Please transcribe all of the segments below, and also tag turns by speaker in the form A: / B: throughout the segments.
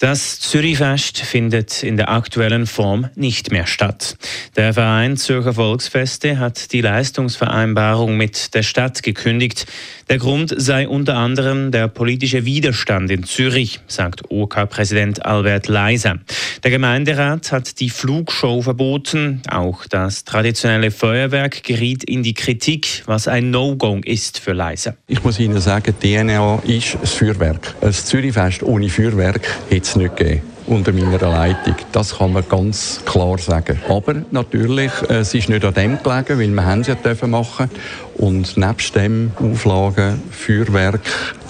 A: Das Zürichfest findet in der aktuellen Form nicht mehr statt. Der Verein Zürcher Volksfeste hat die Leistungsvereinbarung mit der Stadt gekündigt. Der Grund sei unter anderem der politische Widerstand in Zürich, sagt OK-Präsident Albert Leiser. Der Gemeinderat hat die Flugshow verboten. Auch das traditionelle Feuerwerk geriet in die Kritik, was ein No-Go ist für Leiser.
B: Ich muss Ihnen sagen, DNA ist das Feuerwerk. Ein Zürichfest ohne Feuerwerk es nicht gegeben unter meiner Leitung. Das kann man ganz klar sagen. Aber natürlich, es ist nicht an dem gelegen, weil wir es ja dürfen machen. Und nebst dem Auflagen, Feuerwerk,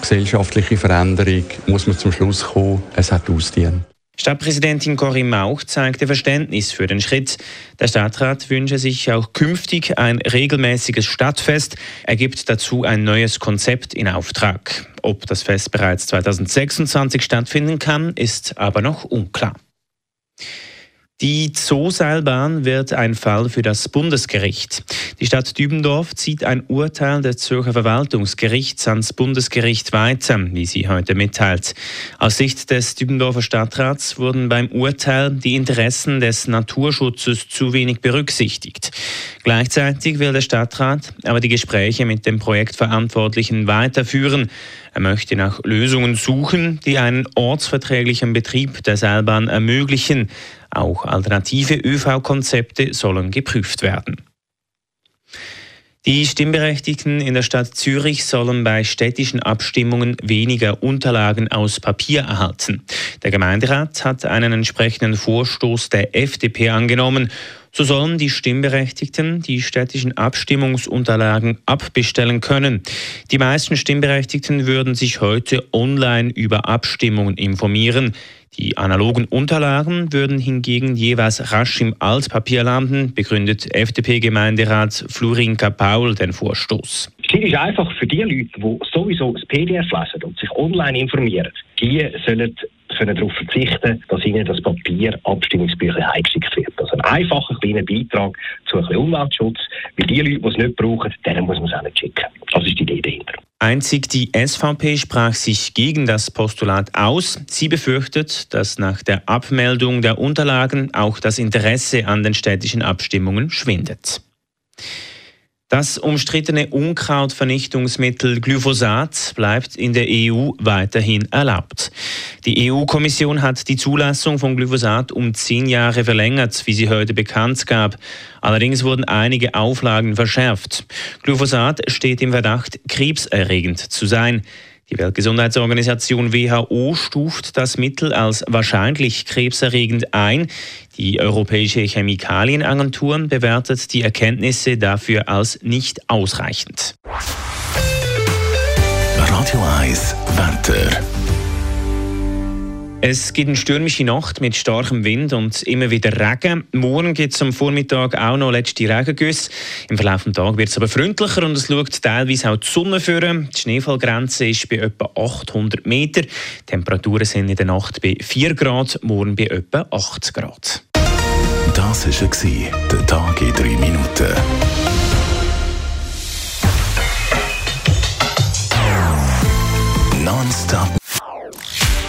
B: gesellschaftliche Veränderung, muss man zum Schluss kommen, es hat Ausdienen.
A: Stadtpräsidentin Corinne Mauch zeigte Verständnis für den Schritt. Der Stadtrat wünsche sich auch künftig ein regelmäßiges Stadtfest. Er gibt dazu ein neues Konzept in Auftrag. Ob das Fest bereits 2026 stattfinden kann, ist aber noch unklar. Die Zooseilbahn wird ein Fall für das Bundesgericht. Die Stadt Dübendorf zieht ein Urteil des Zürcher Verwaltungsgerichts ans Bundesgericht weiter, wie sie heute mitteilt. Aus Sicht des Dübendorfer Stadtrats wurden beim Urteil die Interessen des Naturschutzes zu wenig berücksichtigt. Gleichzeitig will der Stadtrat aber die Gespräche mit dem Projektverantwortlichen weiterführen. Er möchte nach Lösungen suchen, die einen ortsverträglichen Betrieb der Seilbahn ermöglichen. Auch alternative ÖV-Konzepte sollen geprüft werden. Die Stimmberechtigten in der Stadt Zürich sollen bei städtischen Abstimmungen weniger Unterlagen aus Papier erhalten. Der Gemeinderat hat einen entsprechenden Vorstoß der FDP angenommen. So sollen die Stimmberechtigten die städtischen Abstimmungsunterlagen abbestellen können. Die meisten Stimmberechtigten würden sich heute online über Abstimmungen informieren. Die analogen Unterlagen würden hingegen jeweils rasch im Altpapier landen, begründet FDP-Gemeinderat Florinka Paul den Vorstoß.
C: Ziel ist einfach für die Leute, die sowieso das PDF lesen und sich online informieren, die sollen können darauf verzichten, dass ihnen das Papier Abstimmungsbücher heimgeschickt wird. Also ein einfacher kleiner Beitrag zu ein bisschen Umweltschutz, weil die Leute, die es nicht brauchen, denen muss man es auch nicht schicken. Das ist die Idee dahinter.
A: Einzig die SVP sprach sich gegen das Postulat aus. Sie befürchtet, dass nach der Abmeldung der Unterlagen auch das Interesse an den städtischen Abstimmungen schwindet. Das umstrittene Unkrautvernichtungsmittel Glyphosat bleibt in der EU weiterhin erlaubt. Die EU-Kommission hat die Zulassung von Glyphosat um zehn Jahre verlängert, wie sie heute bekannt gab. Allerdings wurden einige Auflagen verschärft. Glyphosat steht im Verdacht, krebserregend zu sein. Die Weltgesundheitsorganisation WHO stuft das Mittel als wahrscheinlich krebserregend ein. Die Europäische Chemikalienagentur bewertet die Erkenntnisse dafür als nicht ausreichend.
D: Radio 1 Wetter.
A: Es gibt eine stürmische Nacht mit starkem Wind und immer wieder Regen. Morgen gibt es am Vormittag auch noch letzte Regengüsse. Im Verlauf des Tages wird es aber freundlicher und es schaut teilweise auch die Sonne führen. Die Schneefallgrenze ist bei etwa 800 Meter. Die Temperaturen sind in der Nacht bei 4 Grad, morgen bei etwa 8 Grad.
D: Das war der Tag in 3